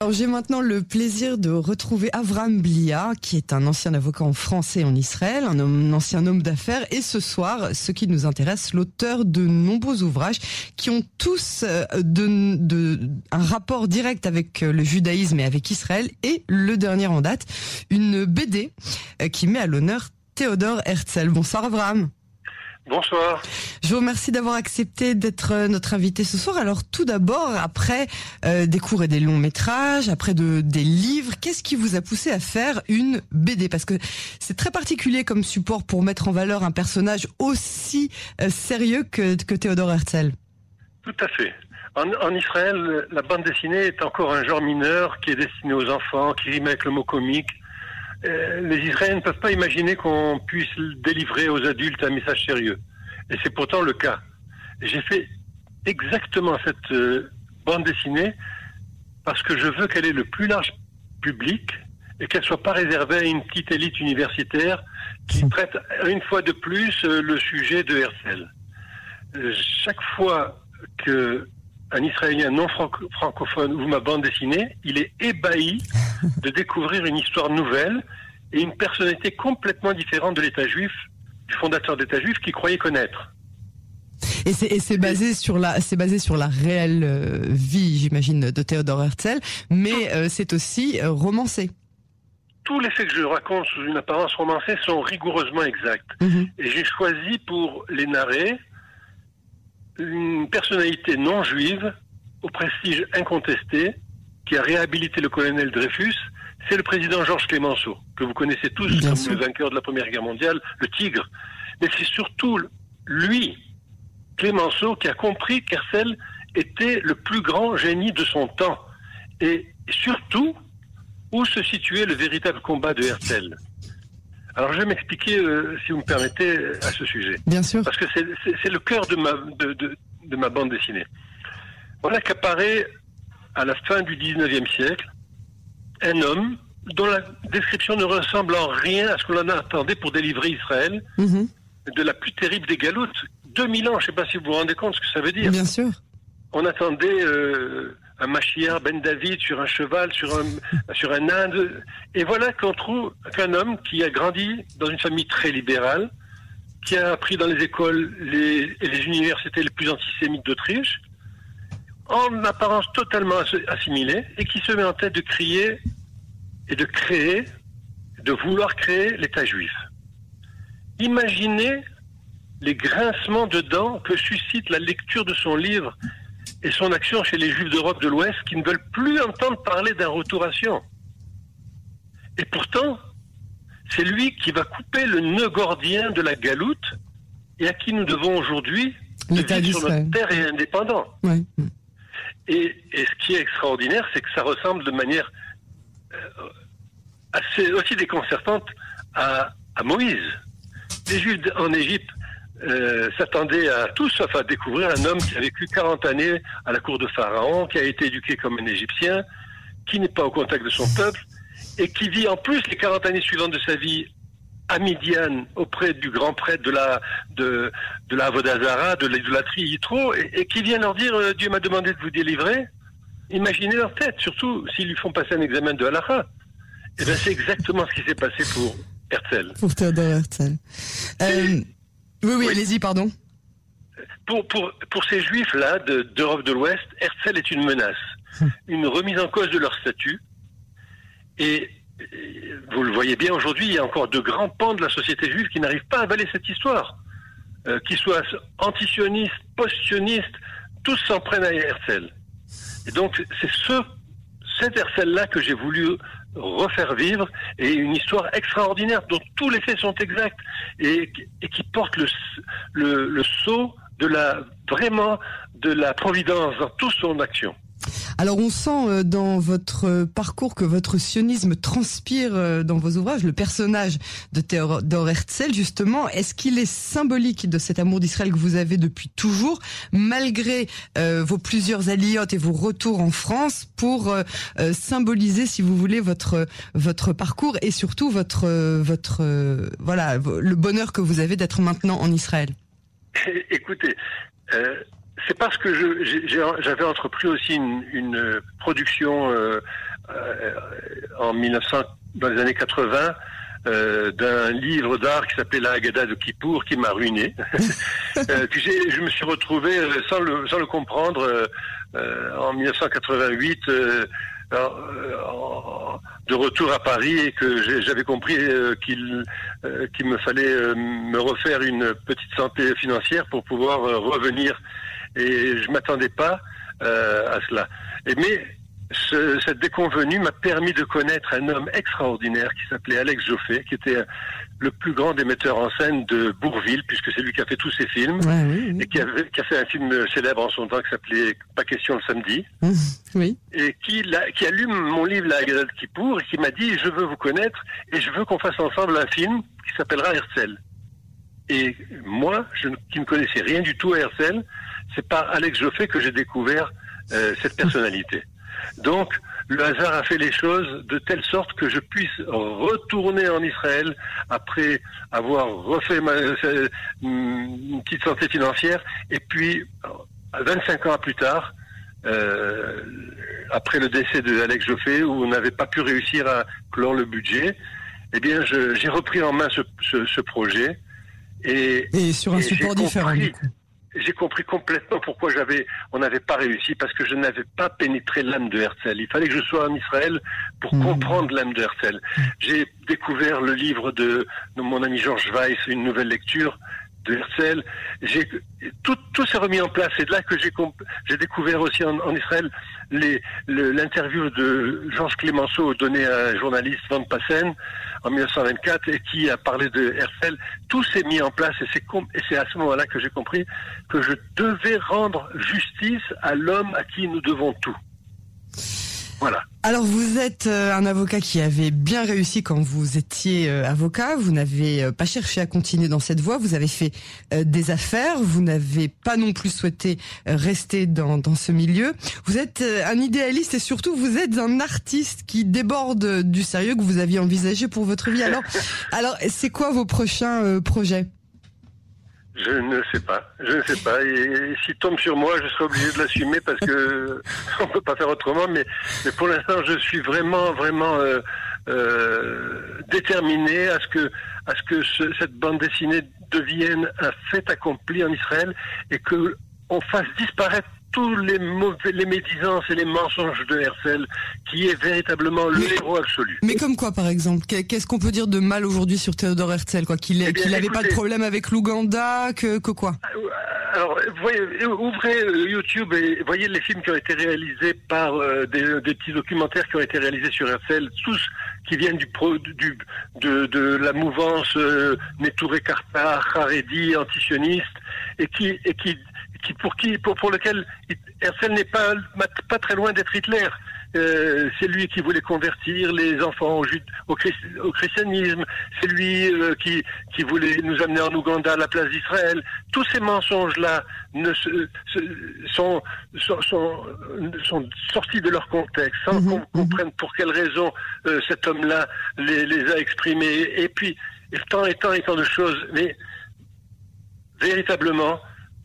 Alors j'ai maintenant le plaisir de retrouver Avram Blia, qui est un ancien avocat en France et en Israël, un, ancien homme d'affaires, et ce soir, ce qui nous intéresse, l'auteur de nombreux ouvrages qui ont tous euh, un rapport direct avec euh, le judaïsme et avec Israël, et le dernier en date, une BD euh, qui met à l'honneur Théodore Herzl. Bonsoir Avram. Bonsoir. Je vous remercie d'avoir accepté d'être euh, notre invité ce soir. Alors tout d'abord, après euh, des cours et des longs métrages, après de, des livres, qu'est-ce qui vous a poussé à faire une BD Parce que c'est très particulier comme support pour mettre en valeur un personnage aussi euh, sérieux que, que Théodore Herzl. Tout à fait. En, en, Israël, la bande dessinée est encore un genre mineur qui est destiné aux enfants, qui rime avec le mot comique. Euh, les Israéliens ne peuvent pas imaginer qu'on puisse délivrer aux adultes un message sérieux. Et c'est pourtant le cas. J'ai fait exactement cette euh, bande dessinée parce que je veux qu'elle ait le plus large public et qu'elle soit pas réservée à une petite élite universitaire qui traite une fois de plus euh, le sujet de Herzl. chaque fois que un Israélien non francophone ouvre ma bande dessinée, il est ébahi de découvrir une histoire nouvelle et une personnalité complètement différente de l'État juif, du fondateur d'État juif qui croyait connaître. Et c'est basé sur la c'est basé sur la réelle euh, vie, j'imagine, de Théodore Herzl, mais euh, c'est aussi euh, romancé. Tous les faits que je raconte sous une apparence romancée sont rigoureusement exacts. Mm-hmm. Et j'ai choisi pour les narrer une personnalité non juive au prestige incontesté qui a réhabilité le colonel Dreyfus, c'est le président Georges Clémenceau, que vous connaissez tous comme le vainqueur de la Première Guerre mondiale, le tigre. Mais c'est surtout lui, Clémenceau, qui a compris qu'Herzl était le plus grand génie de son temps. Et surtout, où se situait le véritable combat de Herzl. Alors je vais m'expliquer, euh, si vous me permettez, à ce sujet. Bien sûr. Parce que c'est le cœur de ma, de, de, de ma bande dessinée. Voilà qu'apparaît à la fin du 19e siècle un homme dont la description ne ressemble en rien à ce que l'on attendait pour délivrer Israël mm-hmm. de la plus terrible des galoutes. 2000 ans, je ne sais pas si vous vous rendez compte ce que ça veut dire. Bien sûr. On attendait euh, un Mashiach Ben David sur un cheval, sur un, sur un Inde. Et voilà qu'on trouve qu'un homme qui a grandi dans une famille très libérale, qui a appris dans les écoles les, et les universités les plus antisémites d'Autriche, en apparence totalement assimilé, et qui se met en tête de crier et de créer, de vouloir créer l'État juif. Imaginez les grincements de dents que suscite la lecture de son livre et son action chez les Juifs d'Europe de l'Ouest qui ne veulent plus entendre parler d'un retour à Sion. Et pourtant, c'est lui qui va couper le nœud gordien de la galoute et à qui nous devons aujourd'hui vivre sur notre terre et indépendant. Et, et, ce qui est extraordinaire, c'est que ça ressemble de manière euh, assez aussi déconcertante à, à Moïse. Les Juifs en Égypte euh, s'attendait à tout sauf à découvrir un homme qui a vécu 40 années à la cour de Pharaon, qui a été éduqué comme un Égyptien, qui n'est pas au contact de son peuple, et qui vit en plus les 40 années suivantes de sa vie à Midian, auprès du grand prêtre de la de, de la Vodazara, de l'idolâtrie Yitro, et, et, qui vient leur dire euh, Dieu m'a demandé de vous délivrer. Imaginez leur tête, surtout s'ils lui font passer un examen de halakha. Et bien c'est exactement ce qui s'est passé pour Herzl. Pour Théodore Herzl. Euh, oui, oui, allez-y, pardon. Pour, pour, pour ces juifs-là d'Europe de, de l'Ouest, Herzl est une menace, hum. une remise en cause de leur statut. Et vous le voyez bien aujourd'hui, il y a encore de grands pans de la société juive qui n'arrivent pas à avaler cette histoire. Euh, qu'ils soient antisionistes, post-sionistes, tous s'en prennent à Herzl. Et donc, c'est ce, cet Herzl-là que j'ai voulu refaire vivre et une histoire extraordinaire dont tous les faits sont exacts et, qui porte le, le, le sceau de la, vraiment, de la providence dans toute son action. Alors on sent euh, dans votre parcours que votre sionisme transpire euh, dans vos ouvrages. Le personnage de Théodore Herzl, justement, est-ce qu'il est symbolique de cet amour d'Israël que vous avez depuis toujours, malgré euh, vos plusieurs aliotes et vos retours en France, pour euh, symboliser, si vous voulez, votre votre parcours et surtout votre votre voilà le bonheur que vous avez d'être maintenant en Israël? Écoutez. Euh c'est parce que j'avais entrepris aussi une, une production euh, en 1900, dans les années 80 euh, d'un livre d'art qui s'appelait La Haggadah de Kippour qui m'a ruiné. euh, puis je me suis retrouvé euh, sans le, sans le comprendre euh, en 1988 de retour à Paris et que j'avais compris qu'il qu'il me fallait me refaire une petite santé financière pour pouvoir revenir et je m'attendais pas à cela. Et mais ce, cette déconvenue m'a permis de connaître un homme extraordinaire qui s'appelait Alex Joffé, qui était le plus grand des metteurs en scène de Bourville, puisque c'est lui qui a fait tous ses films, et qui, avait, qui, a fait un film célèbre en son temps qui s'appelait Pas question le samedi, oui. et qui, qui allume mon livre La Gazette qui pour, et qui m'a dit je veux vous connaître et je veux qu'on fasse ensemble un film qui s'appellera Herzl. Et moi, je, qui ne connaissais rien du tout à Herzl, c'est par Alex Joffé que j'ai découvert euh, cette personnalité. Donc, le hasard a fait les choses de telle sorte que je puisse retourner en Israël après avoir refait ma une petite santé financière et puis 25 ans plus tard, euh, après le décès de Alex Joffé où on n'avait pas pu réussir à clore le budget, eh bien j'ai repris en main ce, ce, ce projet et, et sur un support différent. du coup j'ai compris complètement pourquoi j'avais, on n'avait pas réussi parce que je n'avais pas pénétré l'âme de Herzl. Il fallait que je sois en Israël pour mmh. comprendre l'âme de Herzl. Mmh. J'ai découvert le livre de, de mon ami Georges Weiss, une nouvelle lecture de Herzl. J'ai tout, tout s'est remis en place. C'est de là que j'ai j'ai découvert aussi en, en Israël l'interview de Georges Clémenceau donné à un journaliste Van Passen en 1924 et qui a parlé de Herzl. Tout s'est mis en place et c'est à ce moment-là que j'ai compris que je devais rendre justice à l'homme à qui nous devons tout. Voilà. Alors vous êtes euh, un avocat qui avait bien réussi quand vous étiez euh, avocat. Vous n'avez euh, pas cherché à continuer dans cette voie. Vous avez fait des affaires. Vous n'avez pas non plus souhaité rester dans, dans ce milieu. Vous êtes un idéaliste et surtout vous êtes un artiste qui déborde du sérieux que vous aviez envisagé pour votre vie. Alors, alors c'est quoi vos prochains projets? Je ne sais pas. Je ne sais pas. Et, s'il tombe sur moi, je serai obligé de l'assumer parce que on peut pas faire autrement. Mais, pour l'instant, je suis vraiment, vraiment euh, euh, déterminé à ce que, cette bande dessinée devienne un fait accompli en Israël et que on fasse disparaître tous les mauvais, les médisances et les mensonges de Herzl, qui est véritablement le héros absolu. Mais comme quoi, par exemple Qu'est-ce qu'on peut dire de mal aujourd'hui sur Théodore Herzl quoi Qu'il eh n'avait pas de problème avec l'Ouganda, que, que quoi? Euh, alors, voyez, ouvrez euh, YouTube et voyez les films qui ont été réalisés par euh, des, des, petits documentaires qui ont été réalisés sur Herzl, tous qui viennent du, pro, du de, de la mouvance euh, Netouré Karta, Haredi, antisioniste, et qui, et qui qui, pour qui, pour, pour lequel Herzl n'est pas, pas très loin d'être Hitler. Euh, c'est lui qui voulait convertir les enfants au, au, au christianisme, c'est lui euh, qui, qui voulait nous amener en Ouganda à la place d'Israël. Tous ces mensonges-là ne se, se, sont, sont, sont, sont, sortis de leur contexte, sans mmh, qu'on mmh. comprenne pour quelle raison euh, cet homme-là les, les, a exprimés. Et puis, tant et tant et tant de choses. Mais véritablement,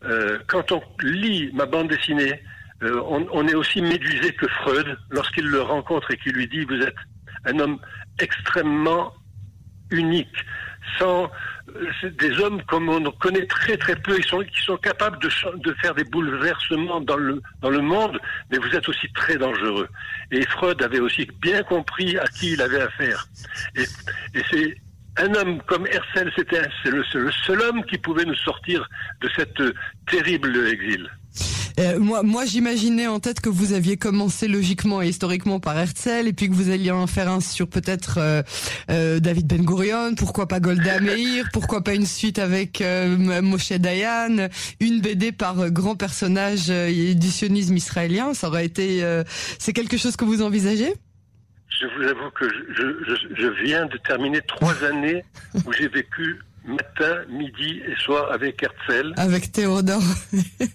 euh, quand on lit ma bande dessinée, euh, on, est aussi médusé que Freud lorsqu'il le rencontre et qu'il lui dit vous êtes un homme extrêmement unique, sans euh, des hommes comme on connaît très très peu, ils sont qui sont capables de, faire des bouleversements dans le dans le monde, mais vous êtes aussi très dangereux. Et Freud avait aussi bien compris à qui il avait affaire. Et c'est un homme comme Herzl, c'était c'est le, le, seul homme qui pouvait nous sortir de cette terrible exil. Euh, moi, moi j'imaginais en tête que vous aviez commencé logiquement et historiquement par Herzl, et puis que vous alliez en faire un sur peut-être euh, euh, David Ben Gurion, pourquoi pas Golda Meir, pourquoi pas une suite avec euh, Moshe Dayan, une BD par grand personnage du sionisme israélien. Ça aurait été, c'est quelque chose que vous envisagez? Je vous avoue que je, je, je viens de terminer trois années où j'ai vécu matin, midi et soir avec Herzl. Avec Théodore.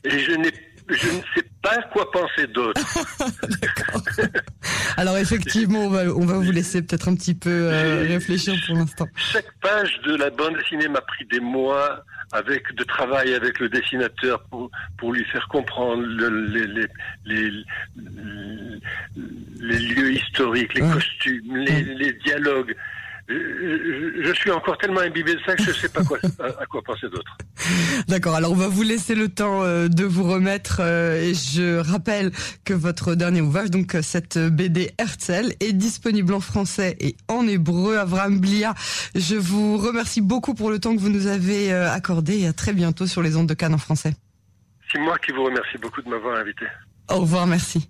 et je n'ai je ne sais pas quoi penser d'autre. Alors effectivement, on va, on va vous laisser peut-être un petit peu euh, réfléchir pour l'instant. Chaque page de la bande dessinée m'a pris des mois avec de travail avec le dessinateur pour, pour lui faire comprendre les, les, les, les, lieux historiques, les costumes, les, les dialogues je, suis encore tellement imbibé de ça que je ne sais pas quoi, à, quoi penser d'autre. D'accord, alors on va vous laisser le temps euh, de vous remettre. Euh, et je rappelle que votre dernier ouvrage, donc cette BD Herzl, est disponible en français et en hébreu. Avram Blia, je vous remercie beaucoup pour le temps que vous nous avez euh, accordé et à très bientôt sur les ondes de Cannes en français. C'est moi qui vous remercie beaucoup de m'avoir invité. Au revoir, merci.